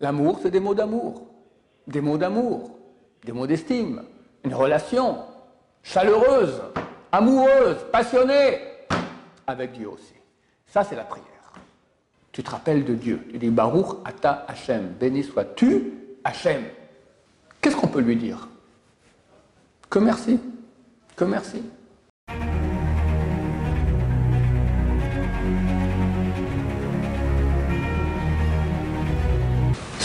L'amour, c'est des mots d'amour, des mots d'amour, des mots d'estime, une relation chaleureuse, amoureuse, passionnée avec Dieu aussi. Ça, c'est la prière. Tu te rappelles de Dieu. Tu dis Baruch Ata Hachem. Béni sois-tu, Hachem. Qu'est-ce qu'on peut lui dire? Que merci. Que merci.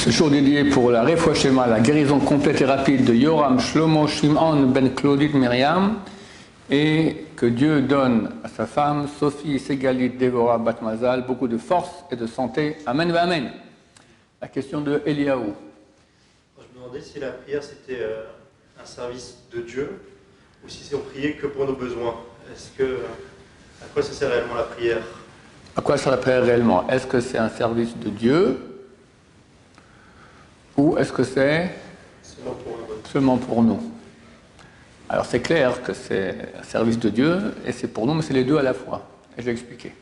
Ce jour dédié pour la Refouachema, la guérison complète et rapide de Yoram Shlomo Shimon Ben Claudit Myriam, et que Dieu donne à sa femme, Sophie Segalit Devora Batmazal, beaucoup de force et de santé. Amen, amen. La question de Eliaou. Je me demandais si la prière c'était euh, un service de Dieu ou si c'est on priait que pour nos besoins. Est-ce que à quoi ça sert réellement la prière? À quoi sert la prière réellement? Est-ce que c'est un service de Dieu? Ou est-ce que c'est seulement pour, nous Alors c'est clair que c'est un service de Dieu et c'est pour nous, mais c'est les deux à la fois. Et je vais expliquer.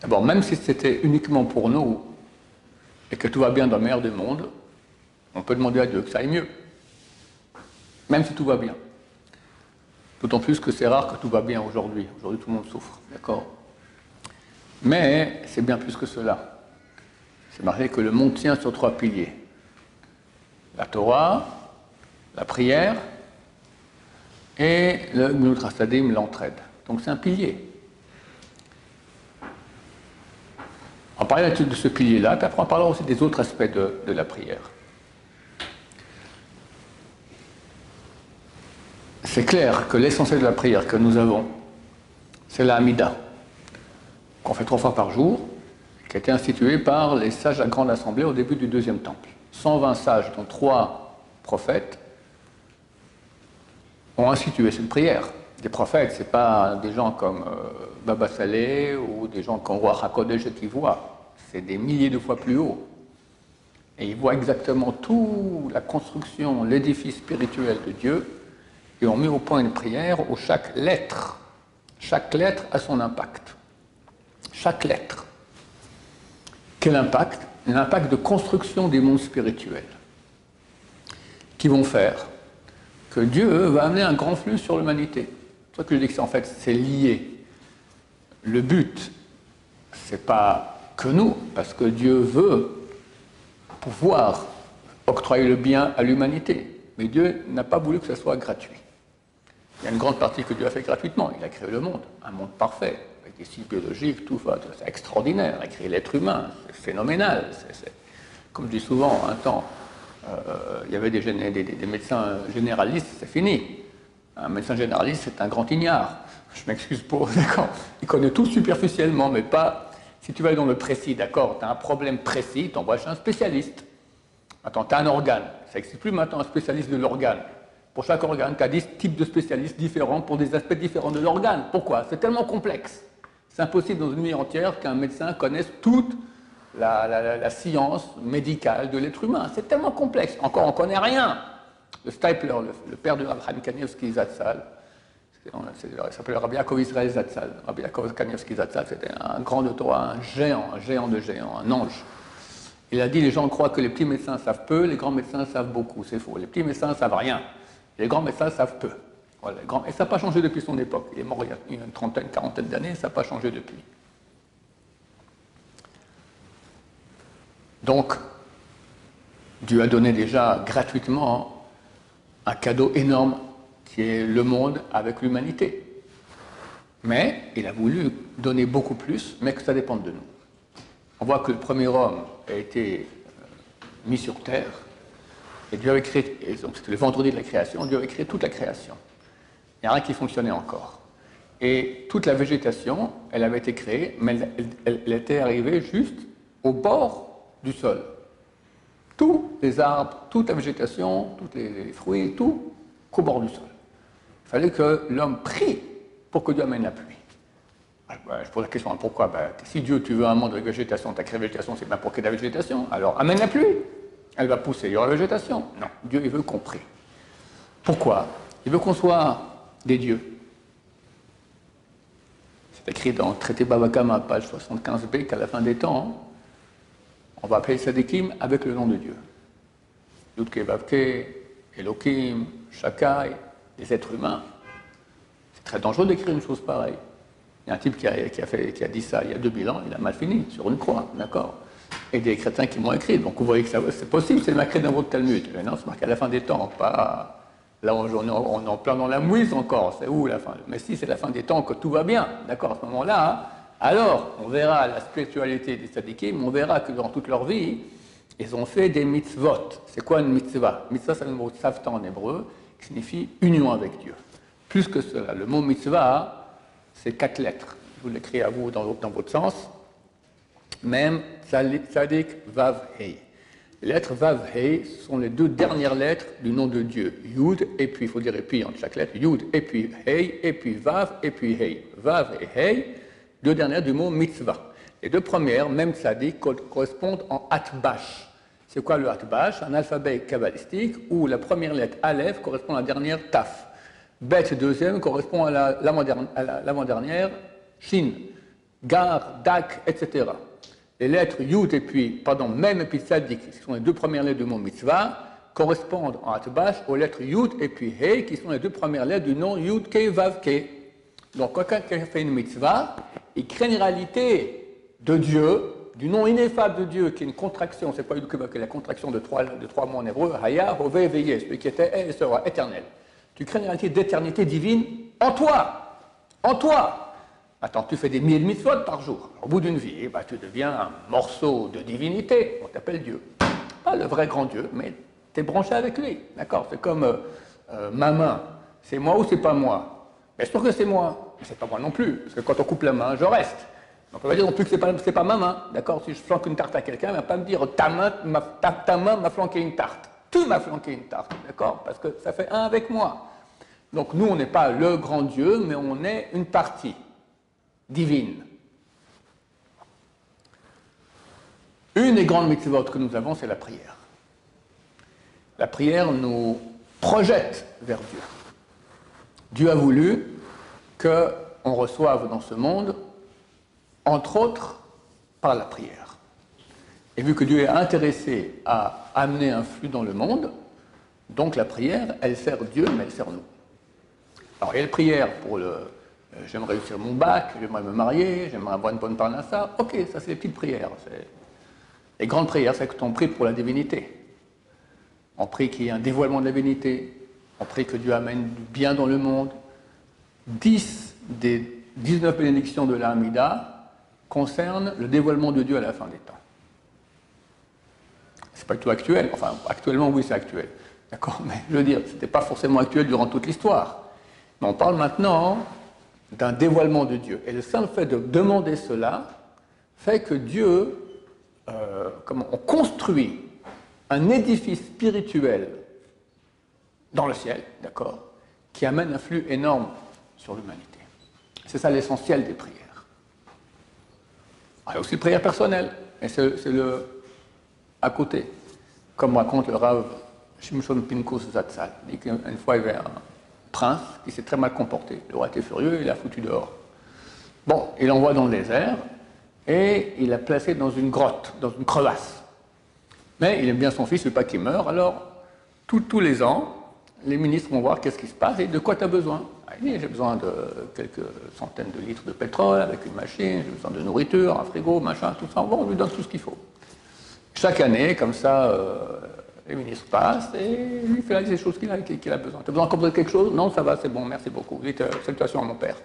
D'abord, même si c'était uniquement pour nous et que tout va bien dans le meilleur des mondes, on peut demander à Dieu que ça aille mieux. Même si tout va bien. D'autant plus que c'est rare que tout va bien aujourd'hui. Aujourd'hui, tout le monde souffre. D'accord? Mais c'est bien plus que cela. C'est marqué que le monde tient sur trois piliers. La Torah, la prière et le Gnutrasadim, l'entraide. Donc c'est un pilier. On parlait de ce pilier-là, puis après on parlera aussi des autres aspects de, de la prière. C'est clair que l'essentiel de la prière que nous avons, c'est la Hamida, qu'on fait trois fois par jour, qui a été institué par les sages la Grande Assemblée au début du deuxième temple. 120 sages, dont trois prophètes, ont institué cette prière. Des prophètes, ce n'est pas des gens comme euh, Baba Saleh ou des gens comme Roi HaKodesh qui voient. C'est des milliers de fois plus haut. Et ils voient exactement toute la construction, l'édifice spirituel de Dieu, et ont mis au point une prière où chaque lettre, chaque lettre a son impact. Chaque lettre. Quel impact L'impact de construction des mondes spirituels qui vont faire que Dieu va amener un grand flux sur l'humanité. C'est ça que je dis que en fait c'est lié. Le but, c'est pas que nous, parce que Dieu veut pouvoir octroyer le bien à l'humanité. Mais Dieu n'a pas voulu que ce soit gratuit. Il y a une grande partie que Dieu a fait gratuitement. Il a créé le monde, un monde parfait cycles biologiques, tout, c'est extraordinaire. Écrire l'être humain, c'est phénoménal. comme je dis souvent, un temps, euh, il y avait des, médecins généralistes, c'est fini. Un médecin généraliste, c'est un grand ignare. Je m'excuse pour, d'accord Il connaît tout superficiellement, mais pas. Si tu vas dans le précis, d'accord Tu as un problème précis, tu envoies chez un spécialiste. Attends, tu as un organe. Ça n'existe plus maintenant un spécialiste de l'organe. Pour chaque organe, tu as 10 types de spécialistes différents pour des aspects différents de l'organe. Pourquoi? C'est tellement complexe. C'est impossible dans une nuit entière qu'un médecin connaisse toute la, science médicale de l'être humain. C'est tellement complexe. Encore, on ne connaît rien. Le Stipler, le, père de Abraham Kanievski Zatzal, il s'appelait Rabbi Yaakov Israël Zatzal. Rabbi Yaakov Kanievski Zatzal, c'était un grand Torah, un géant, un géant de géant, un ange. Il a dit les gens croient que les petits médecins savent peu, les grands médecins savent beaucoup. C'est faux. Les petits médecins savent rien. Les grands médecins savent peu. Et ça n'a pas changé depuis son époque. Il est mort il y a une trentaine, quarantaine d'années, ça n'a pas changé depuis. Donc, Dieu a donné déjà gratuitement un cadeau énorme qui est le monde avec l'humanité. Mais il a voulu donner beaucoup plus, mais que ça dépende de nous. On voit que le premier homme a été euh, mis sur terre, et Dieu avait créé, c'était le vendredi de la création, Dieu avait créé toute la création. Il n'y a rien qui fonctionnait encore. Et toute la végétation, elle avait été créée, mais elle, était arrivée juste au bord du sol. Tous les arbres, toute la végétation, tous les, fruits, tout qu'au bord du sol. Il fallait que l'homme prie pour que Dieu amène la pluie. Ah, bah, je pose la question, pourquoi? Bah, Si Dieu, tu veux un monde de végétation, tu as créé la végétation, c'est bien pour qu'il y ait de la végétation. Alors amène la pluie. Elle va pousser, il y aura la végétation. Non, Dieu, il veut qu'on prie. Pourquoi? Il veut qu'on soit des dieux. C'est écrit dans le traité Babakama, page 75b, qu'à la fin des temps, on va appeler Sadikim avec le nom de Dieu. Yudke Elohim, Shakai, les êtres humains. C'est très dangereux d'écrire une chose pareille. Il y a un type qui a, fait, qui a dit ça il y a 2000 ans, il a mal fini, sur une croix, d'accord Et des chrétiens qui m'ont écrit, donc vous voyez que c'est possible, c'est marqué dans votre Talmud. Mais non, c'est marqué à la fin des temps, pas. Là, on, est en plein dans la mouise encore, c'est où la fin? Mais si c'est la fin des temps, que tout va bien, d'accord, à ce moment-là, hein, alors on verra la spiritualité des sadikim, on verra que dans toute leur vie, ils ont fait des mitzvot. C'est quoi une mitzvah? Mitzvah, c'est le mot savta en hébreu, qui signifie union avec Dieu. Plus que cela, le mot mitzvah, c'est quatre lettres. Je vous l'écris à vous dans, votre sens. Même tzadik, vav, hei. Les lettres vav, hei sont les deux dernières lettres du nom de Dieu. Yud, et puis, il faut dire et puis entre chaque lettre. Yud, et puis hei, et puis vav, et puis hei. Vav et hei, deux dernières du mot mitzvah. Les deux premières, même tzadik, correspondent en atbash. C'est quoi le atbash Un alphabet kabbalistique où la première lettre aleph correspond à la dernière taf. Bet deuxième correspond à l'avant-dernière shin. Gar, dak, etc. Les lettres yud et puis, pardon, même puis qui sont les deux premières lettres du mot mitzvah, correspondent en atbash aux lettres yud et puis he, qui sont les deux premières lettres du nom yud ke vav ke. Donc, quand quelqu'un fait une mitzvah, il crée une réalité de Dieu, du nom ineffable de Dieu, qui est une contraction, c'est pas que la contraction de trois, de trois mots en hébreu, Haya, Hove, Veye, celui qui était et sera éternel. Tu crées une réalité d'éternité divine en toi. En toi. Attends, tu fais des mille mitzvot par jour. Au bout d'une vie, bah, tu deviens un morceau de divinité. On t'appelle Dieu. Pas le vrai grand Dieu, mais tu es branché avec lui. D'accord? C'est comme euh, euh, ma main. C'est moi ou c'est pas moi? Bien sûr que c'est moi. Mais c'est pas moi non plus. Parce que quand on coupe la main, je reste. On va dire non plus que c'est pas, pas ma main. D'accord? Si je flanque une tarte à quelqu'un, il ne va pas me dire ta main ta main m'a flanqué une tarte. Tu m'as flanqué une tarte, d'accord? Parce que ça fait un avec moi. Donc nous, on n'est pas le grand Dieu, mais on est une partie divine. Une des grandes mitzvot que nous avons, c'est la prière. La prière nous projette vers Dieu. Dieu a voulu qu'on reçoive dans ce monde, entre autres, par la prière. Et vu que Dieu est intéressé à amener un flux dans le monde, donc la prière, elle sert Dieu, mais elle sert nous. Alors il y a la prière pour le j'aimerais réussir mon bac, j'aimerais me marier, j'aimerais avoir une bonne parnassa. Ok, ça c'est les petites prières. Les grandes prières, c'est que on prie pour la divinité. On prie qu'il y ait un dévoilement de la divinité. On prie que Dieu amène du bien dans le monde. 10 des 19 bénédictions de l'Amida concernent le dévoilement de Dieu à la fin des temps c'est pas du tout actuel. Enfin, actuellement, oui, c'est actuel. D'accord Mais je veux dire, ce n'était pas forcément actuel durant toute l'histoire. Mais on parle maintenant d'un dévoilement de Dieu. Et le simple fait de demander cela fait que Dieu, euh, on construit un édifice spirituel dans le ciel, d'accord, qui amène un flux énorme sur l'humanité. C'est ça l'essentiel des prières. Il y a aussi les prières personnelles. Et c'est le, à côté, comme raconte le Rav Shimshon Pinkus Zatzal. Qu'une fois, il y avait un prince qui s'est très mal comporté. Le roi était furieux, il l'a foutu dehors. Bon, il l'envoie dans le désert et il l'a placé dans une grotte, dans une crevasse. Mais il aime bien son fils, il ne veut pas qu'il meure, alors tous les ans, les ministres vont voir qu'est-ce qui se passe et de quoi tu as besoin. Ah, il dit, j'ai besoin de quelques centaines de litres de pétrole avec une machine, j'ai besoin de nourriture, un frigo, machin, tout ça. Bon, on lui donne tout ce qu'il faut. Chaque année, comme ça, euh, les ministres passent et lui fait les choses qu'il a, a, besoin. Tu as besoin de quelque chose? Non, ça va, c'est bon, merci beaucoup. Dites euh, salutations à mon père.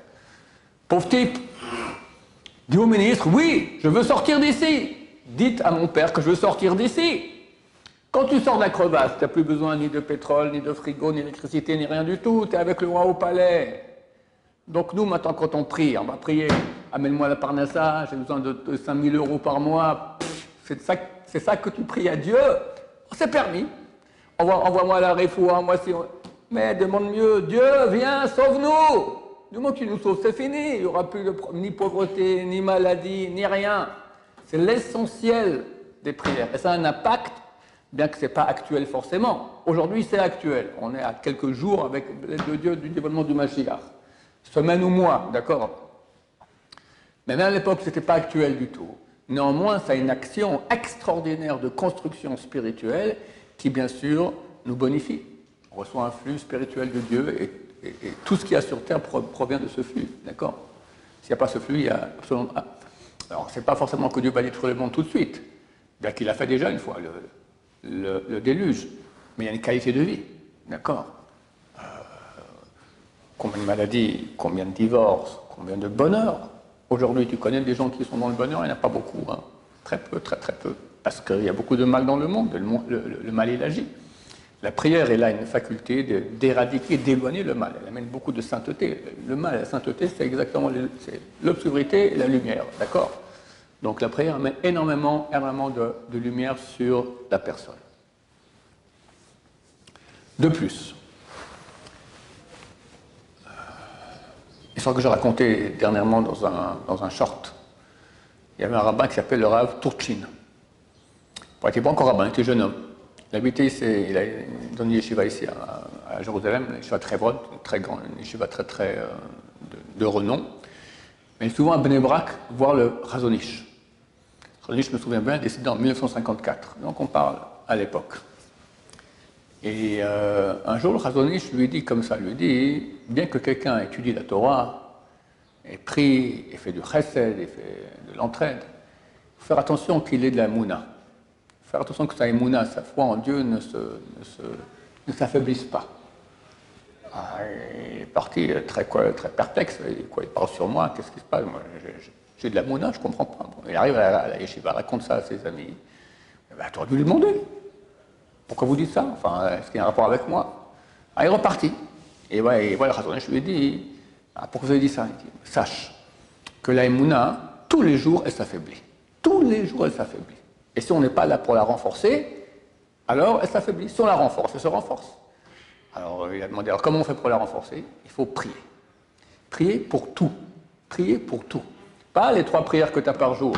Pauvre type, dit au ministre, oui, je veux sortir d'ici. Dites à mon père que je veux sortir d'ici. Quand tu sors de la crevasse, tu n'as plus besoin ni de pétrole, ni de frigo, ni d'électricité, ni rien du tout. Tu es avec le roi au palais. Donc nous, maintenant, quand on prie, on va prier, amène-moi la parnassa, j'ai besoin de 5000 euros par mois. C'est ça que tu pries à Dieu, c'est permis. Envoie-moi la réfoua, moi si. Mais demande mieux, Dieu, viens, sauve-nous. Du moment que tu nous sauves, c'est fini. Il n'y aura plus de, ni pauvreté, ni maladie, ni rien. C'est l'essentiel des prières. Et ça a un impact, bien que ce n'est pas actuel forcément. Aujourd'hui, c'est actuel. On est à quelques jours avec l'aide de Dieu du développement du Mashiach. Semaine ou mois, d'accord? Mais même à l'époque, ce n'était pas actuel du tout. Néanmoins, ça a une action extraordinaire de construction spirituelle qui, bien sûr, nous bonifie. On reçoit un flux spirituel de Dieu et, tout ce qu'il y a sur Terre provient de ce flux. D'accord? S'il n'y a pas ce flux, il y a absolument. Ah. Alors, ce n'est pas forcément que Dieu va détruire le monde tout de suite, bien qu'il l'a fait déjà une fois, le, déluge. Mais il y a une qualité de vie. D'accord? Euh, Combien de maladies, combien de divorces, combien de bonheur Aujourd'hui, tu connais des gens qui sont dans le bonheur, il n'y en a pas beaucoup. Hein. Très peu, très très peu. Parce qu'il y a beaucoup de mal dans le monde, le, mal il agit. La prière, elle a une faculté d'éradiquer, d'éloigner le mal. Elle amène beaucoup de sainteté. Le mal, la sainteté, c'est exactement l'obscurité et la lumière. D'accord? Donc la prière amène énormément, énormément de lumière sur la personne. De plus, L'histoire que j'ai racontée dernièrement dans un, dans un short. Il y avait un rabbin qui s'appelle le Rav Turchin. Il n'était pas encore rabbin, il était jeune homme. Il habitait ici, il a donné une yeshiva ici à, Jérusalem, une yeshiva très bonne, très grande, une yeshiva très, très euh, de, renom. Mais il est souvent à Bnebrak voir le Razonich. Razonich, je me souviens bien, décédé en 1954. Donc on parle à l'époque. Et euh, un jour, le Razonich lui dit comme ça, lui dit, bien que quelqu'un étudie la Torah, et prie, et fait du chesed, et fait de l'entraide, il faut faire attention qu'il ait de la mouna. Faire attention que sa mouna, sa foi en Dieu ne, se, ne, s'affaiblisse pas. Ah, il est parti très, très perplexe, il, quoi, il parle sur moi, qu'est-ce qui se passe? Moi, J'ai de la mouna, je ne comprends pas. il arrive à la, yeshiva, raconte ça à ses amis. Eh ben, tu aurais dû lui demander. Pourquoi vous dites ça? Enfin, est-ce qu'il y a un rapport avec moi? Ah, Il est reparti. Et voilà, je lui ai dit ah, Pourquoi vous avez dit ça? Il dit, Sache que la Emouna, tous les jours, elle s'affaiblit. Tous les jours, elle s'affaiblit. Et si on n'est pas là pour la renforcer, alors elle s'affaiblit. Si on la renforce, elle se renforce. Alors il a demandé alors comment on fait pour la renforcer? Il faut prier. Prier pour tout. Prier pour tout. Pas les trois prières que tu as par jour.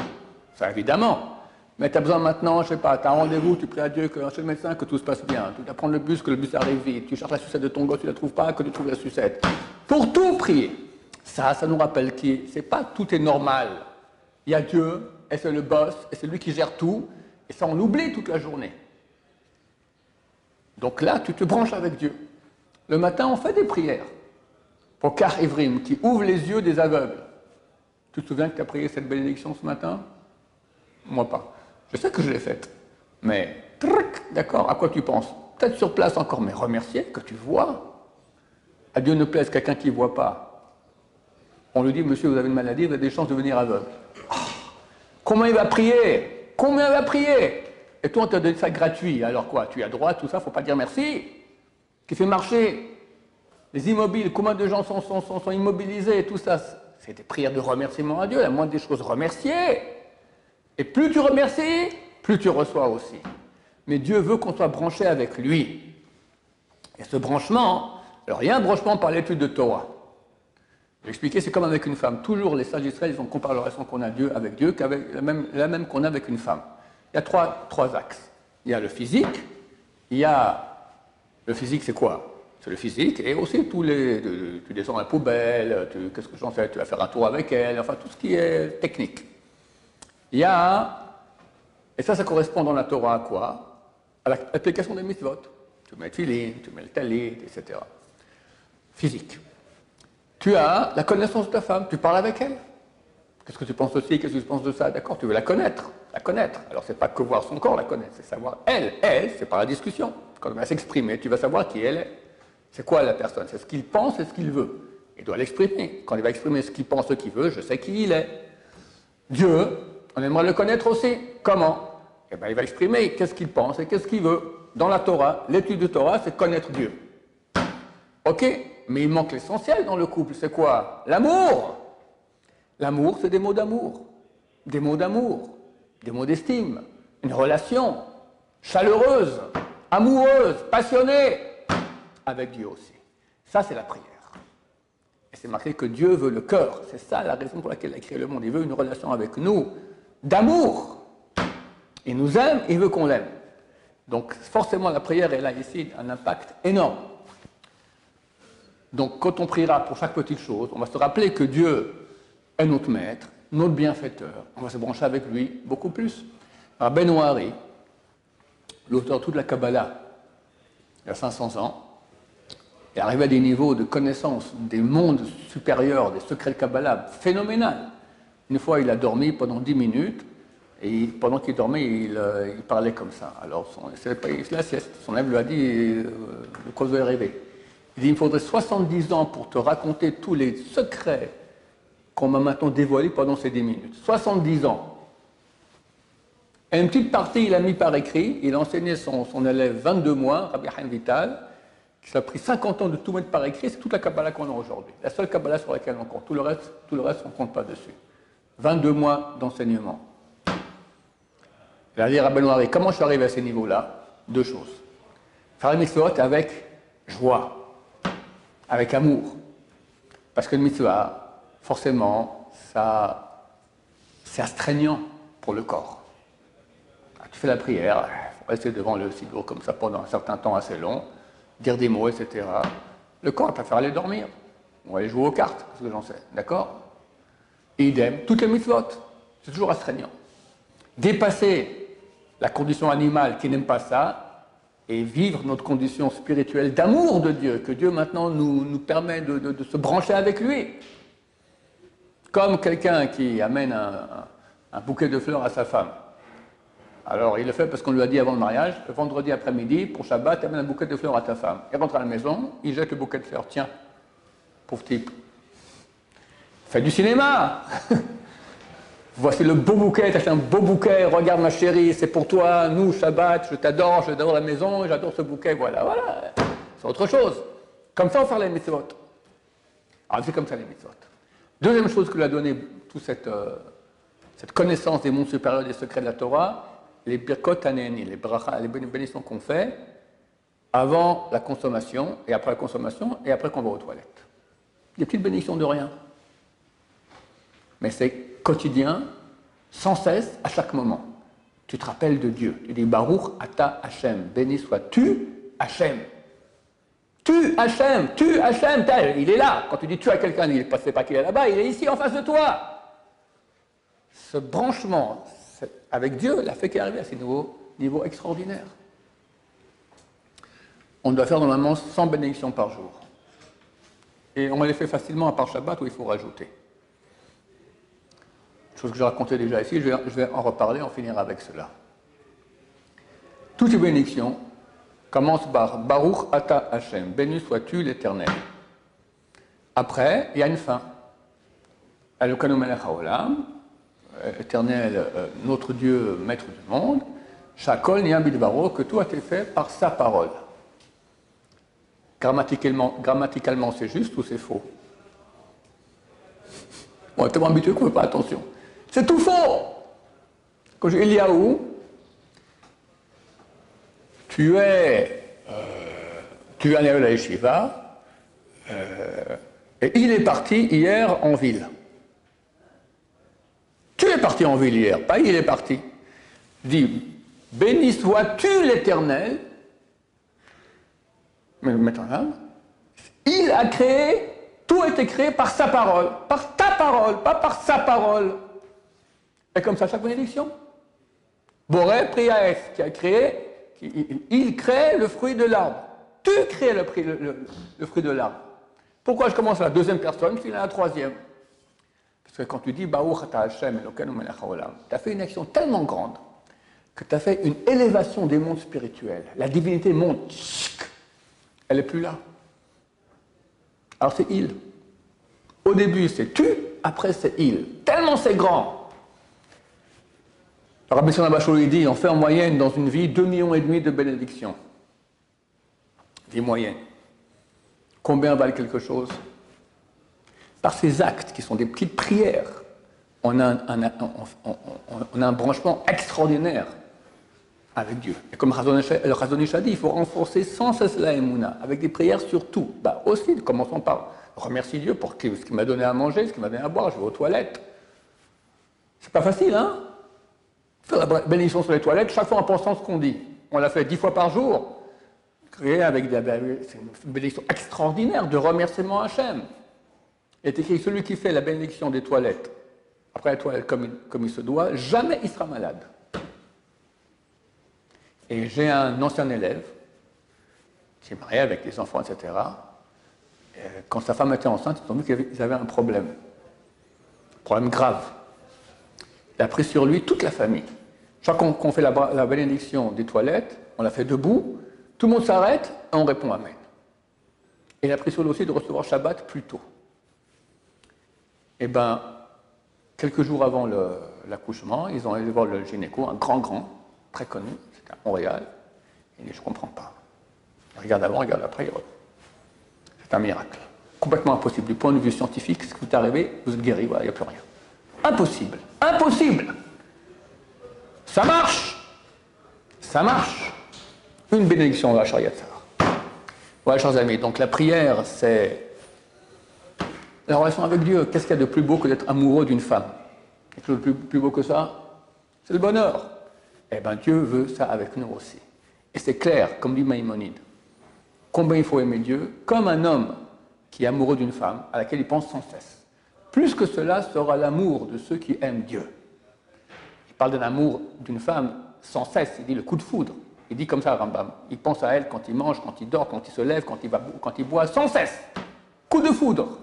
Évidemment. Mais tu as besoin maintenant, je sais pas, tu as un rendez-vous, tu pries à Dieu, que, chez le médecin, que tout se passe bien. Tu dois prendre le bus, que le bus arrive vite. Tu cherches la sucette de ton gosse, tu ne la trouves pas, que tu trouves la sucette. Pour tout prier. Ça, ça nous rappelle qui c'est pas tout est normal. Il y a Dieu, et c'est le boss, et c'est lui qui gère tout, et ça on oublie toute la journée. Donc là, tu te branches avec Dieu. Le matin, on fait des prières. Pour Car Ivrim, qui ouvre les yeux des aveugles. Tu te souviens que tu as prié cette bénédiction ce matin? Moi pas. Je sais que je l'ai faite. Mais, d'accord, à quoi tu penses? Peut-être sur place encore, mais remercier que tu vois. À Dieu ne plaise quelqu'un qui ne voit pas. On lui dit, monsieur, vous avez une maladie, vous avez des chances de devenir aveugle. Ah, comment il va prier? Combien il va prier? Et toi, on te donné ça gratuit. Alors quoi Tu as droit, tout ça, faut pas dire merci. Qui fait marcher les immobiles, combien de gens sont, sont, sont, sont immobilisés, tout ça? C'est des prières de remerciement à Dieu, la moindre des choses, remercier. Et plus tu remercies, plus tu reçois aussi. Mais Dieu veut qu'on soit branché avec lui. Et ce branchement, alors il y a un branchement par l'étude de Torah. Je vais expliquer, c'est comme avec une femme. Toujours les sages d'Israël, ils ont comparé la relation qu'on a Dieu avec Dieu qu'avec la même, qu'on a avec une femme. Il y a trois, axes. Il y a le physique, il y a. Le physique, c'est quoi? C'est le physique, et aussi tous les. Tu, descends la poubelle, qu'est-ce que j'en fais? Tu vas faire un tour avec elle, enfin tout ce qui est technique. Il y a, et ça, ça correspond dans la Torah à quoi? À l'application des mitzvot. Tu mets le filet, tu mets le talit, etc. Physique. Tu as la connaissance de ta femme, tu parles avec elle. Qu'est-ce que tu penses aussi? Qu'est-ce que tu penses de ça? D'accord, tu veux la connaître. La connaître. Alors, c'est pas que voir son corps la connaître, c'est savoir elle. Elle, c'est par la discussion. Quand elle va s'exprimer, tu vas savoir qui elle est. C'est quoi la personne? C'est ce qu'il pense et ce qu'il veut. Il doit l'exprimer. Quand il va exprimer ce qu'il pense, ce qu'il veut, je sais qui il est. Dieu, on aimerait le connaître aussi. Comment? Eh bien, il va exprimer qu'est-ce qu'il pense et qu'est-ce qu'il veut. Dans la Torah, l'étude de Torah, c'est connaître Dieu. Ok? Mais il manque l'essentiel dans le couple. C'est quoi? L'amour. L'amour, c'est des mots d'amour. Des mots d'amour. Des mots d'estime. Une relation chaleureuse, amoureuse, passionnée avec Dieu aussi. Ça, c'est la prière. Et c'est marqué que Dieu veut le cœur. C'est ça la raison pour laquelle il a créé le monde. Il veut une relation avec nous d'amour. Il nous aime, il veut qu'on l'aime. Donc forcément, la prière, elle a ici un impact énorme. Donc quand on priera pour chaque petite chose, on va se rappeler que Dieu est notre maître, notre bienfaiteur. On va se brancher avec lui beaucoup plus. Alors Benoît l'auteur de toute la Kabbalah, il y a 500 ans, est arrivé à des niveaux de connaissance des mondes supérieurs, des secrets de Kabbalah phénoménal. Une fois, il a dormi pendant 10 minutes, et pendant qu'il dormait, il, euh, parlait comme ça. Alors, c'est la sieste. Son élève lui a dit euh, de quoi vous avez rêvé Il dit il me faudrait 70 ans pour te raconter tous les secrets qu'on m'a maintenant dévoilés pendant ces 10 minutes. 70 ans. Et une petite partie, il a mis par écrit. Il a enseigné son, son élève 22 mois, Rabbi Haim Vital, qui a pris 50 ans de tout mettre par écrit. C'est toute la Kabbalah qu'on a aujourd'hui. La seule Kabbalah sur laquelle on compte. Tout le reste, tout le reste on ne compte pas dessus. 22 mois d'enseignement. Il a dit à Rabbi comment je suis arrivé à ces niveaux-là? Deux choses. Faire les mitzvot avec joie, avec amour. Parce que le mitzvah, forcément, ça, c'est astreignant pour le corps. Ah, tu fais la prière, il faut rester devant le sido comme ça pendant un certain temps assez long, dire des mots, etc. Le corps, faire aller dormir. On va aller jouer aux cartes, parce que j'en sais. D'accord? Idem, toutes les mitzvot. C'est toujours astreignant. Dépasser la condition animale qui n'aime pas ça et vivre notre condition spirituelle d'amour de Dieu, que Dieu maintenant nous, nous permet de, se brancher avec lui. Comme quelqu'un qui amène un, bouquet de fleurs à sa femme. Alors il le fait parce qu'on lui a dit avant le mariage, le vendredi après-midi, pour Shabbat, amène un bouquet de fleurs à ta femme. Il rentre à la maison, il jette le bouquet de fleurs. Tiens, pauvre type. Fais du cinéma Voici le beau bouquet, t'as acheté un beau bouquet, regarde ma chérie, c'est pour toi, nous, Shabbat, je t'adore, j'adore la maison, j'adore ce bouquet, voilà, voilà. C'est autre chose. Comme ça, on fait les mitzvot. Alors, c'est comme ça les mitzvot. Deuxième chose que lui a donné toute cette, euh, connaissance des mondes supérieurs, des secrets de la Torah, les birkot anéni, les brachas, les bénédictions qu'on fait avant la consommation et après la consommation et après qu'on va aux toilettes. Des petites bénédictions de rien mais c'est quotidien, sans cesse, à chaque moment. Tu te rappelles de Dieu. Tu dis Baruch Ata Hashem, béni sois-tu Hashem. Tu Hashem, tu Hashem, il est là. Quand tu dis tu à quelqu'un, il ne passé pas qu'il est là-bas, il est ici en face de toi. Ce branchement avec Dieu l'a fait qu'il à ces niveaux, niveaux extraordinaires. On doit faire normalement 100 bénédictions par jour. Et on les fait facilement à part Shabbat où il faut rajouter chose que je racontais déjà ici, je vais, en reparler, on finira avec cela. Toutes les bénédictions commencent par Baruch Ata Hashem, béni sois-tu l'Éternel. Après, il y a une fin. Haolam, euh, Éternel, euh, notre Dieu, maître du monde, Shakol Baro, que tout a été fait par sa parole. Grammaticalement, grammaticalement c'est juste ou c'est faux? On est tellement habitué qu'on ne fait pas attention. C'est tout faux. Quand je dis où tu es, euh, tu es à la Yeshiva, euh, et il est parti hier en ville. Tu es parti en ville hier, pas il est parti. Dis, béni sois-tu l'Éternel? Mais maintenant, il a créé, tout a été créé par sa parole, par ta parole, pas par sa parole. Et comme ça, chaque bénédiction. Boré Priaes, qui a créé, il crée le fruit de l'arbre. Tu crées le, fruit de l'arbre. Pourquoi je commence à la deuxième personne, puis à la troisième? Parce que quand tu dis tu as fait une action tellement grande que tu as fait une élévation des mondes spirituels. La divinité monte, elle n'est plus là. Alors c'est il. Au début c'est tu, après c'est il. Tellement c'est grand Rabbi Bachot dit on fait en moyenne dans une vie 2,5 millions et demi de bénédictions. Des moyennes. Combien valent quelque chose? Par ces actes qui sont des petites prières, on a un, branchement extraordinaire avec Dieu. Et comme le Razonish a dit, il faut renforcer sans cesse la Emouna, avec des prières sur tout. Bah aussi, commençons par remercier Dieu pour ce qu'il m'a donné à manger, ce qu'il m'a donné à boire, je vais aux toilettes. C'est pas facile, hein? Faire la bénédiction sur les toilettes, chaque fois en pensant ce qu'on dit. On l'a fait dix fois par jour. Créé avec des, c'est une bénédiction extraordinaire de remerciement à Hachem. Il est écrit celui qui fait la bénédiction des toilettes après la toilette comme, comme il se doit, jamais il sera malade. Et j'ai un ancien élève qui est marié avec des enfants, etc. quand sa femme était enceinte, ils ont vu qu'ils avaient un problème. Un problème grave. Il a pris sur lui toute la famille. Chaque fois qu'on fait la, bénédiction des toilettes, on la fait debout, tout le monde s'arrête et on répond Amen. Et il a pris sur lui aussi de recevoir Shabbat plus tôt. Eh bien, quelques jours avant l'accouchement, ils ont allé voir le gynéco, un grand, grand, très connu, c'était à Montréal. Il dit Je ne comprends pas. Regarde avant, regarde après, c'est un miracle. Complètement impossible. Du point de vue scientifique, ce qui vous est arrivé, vous êtes guéri, il n'y a plus rien. Impossible. Impossible. Ça marche. Ça marche. Une bénédiction à la Voilà, chers amis. Donc la prière, c'est la relation avec Dieu. Qu'est-ce qu'il y a de plus beau que d'être amoureux d'une femme? Quelque chose de plus, beau que ça? C'est le bonheur. Eh bien, Dieu veut ça avec nous aussi. Et c'est clair, comme dit Maïmonide, combien il faut aimer Dieu, comme un homme qui est amoureux d'une femme à laquelle il pense sans cesse. Plus que cela sera l'amour de ceux qui aiment Dieu. Il parle d'un amour d'une femme sans cesse, il dit le coup de foudre. Il dit comme ça, Rambam. Il pense à elle quand il mange, quand il dort, quand il se lève, quand il, va, quand il boit, sans cesse. Coup de foudre.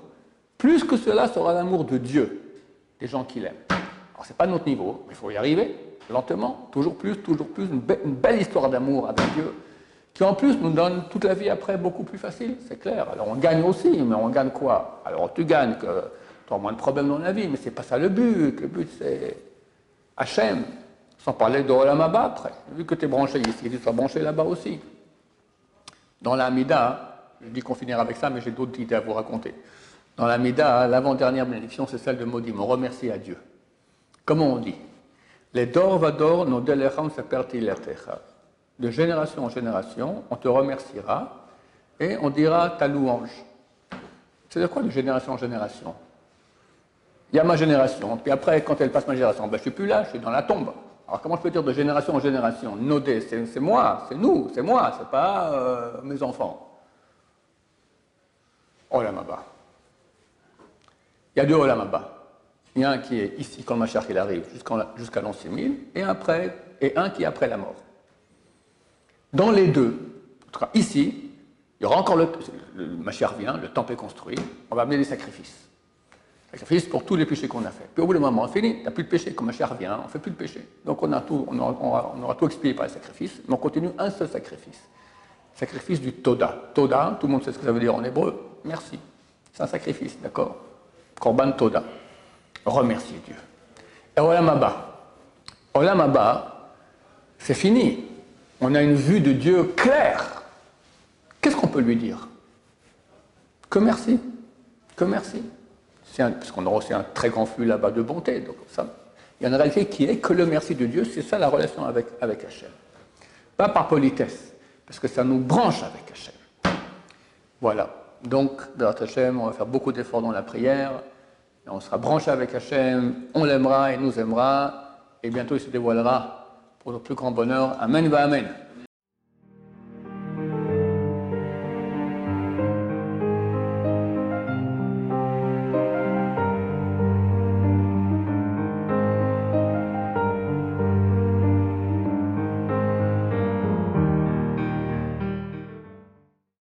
Plus que cela sera l'amour de Dieu, des gens qu'il aime. Alors, ce n'est pas notre niveau, mais il faut y arriver, lentement, toujours plus, toujours plus. Une, une belle histoire d'amour avec Dieu, qui en plus nous donne toute la vie après beaucoup plus facile, c'est clair. Alors, on gagne aussi, mais on gagne quoi? Alors, tu gagnes que tu as moins de problèmes dans la vie, mais ce n'est pas ça le but. Le but, c'est Hachem, sans parler de Olamaba après. Vu que tu es branché ici, tu sois branché là-bas aussi. Dans l'Amida, je dis qu'on finira avec ça, mais j'ai d'autres idées à vous raconter. Dans l'Amida, l'avant-dernière bénédiction, c'est celle de Modim. On remercie à Dieu. Comment on dit? Les dor vador no delecham De génération en génération, on te remerciera et on dira ta louange. C'est-à-dire quoi de génération en génération? Il y a ma génération, puis après, quand elle passe ma génération, ben, je ne suis plus là, je suis dans la tombe. Alors comment je peux dire de génération en génération? Nodé, c'est moi, c'est nous, c'est moi, c'est pas euh, mes enfants. Olamaba. Il y a deux Olamaba. Il y a un qui est ici quand le Machar arrive jusqu'à l'an 6000, et, après, et un qui est après la mort. Dans les deux, en tout cas ici, il y aura encore le, le Machar vient, le temple est construit, on va amener des sacrifices. Sacrifice pour tous les péchés qu'on a fait. Puis au bout d'un moment, n'y a plus de péché. Comme un cher revient, on ne fait plus de péché. Donc on, a tout, on, aura, tout expié par les sacrifices, mais on continue un seul sacrifice. Sacrifice du Toda. Toda, tout le monde sait ce que ça veut dire en hébreu. Merci. C'est un sacrifice, d'accord? Korban Toda. Remercier Dieu. Et. Olam Abba, c'est fini. On a une vue de Dieu claire. Qu'est-ce qu'on peut lui dire? Que merci. Que merci puisqu'on aura aussi un très grand flux là-bas de bonté. Donc ça, il y a une réalité qui est que le merci de Dieu, c'est ça la relation avec, avec Hachem. Pas par politesse, parce que ça nous branche avec Hachem. Voilà. Donc, dans Hachem, on va faire beaucoup d'efforts dans la prière, on sera branché avec Hachem, on l'aimera et nous aimera, et bientôt il se dévoilera pour notre plus grand bonheur. Amen, va Amen.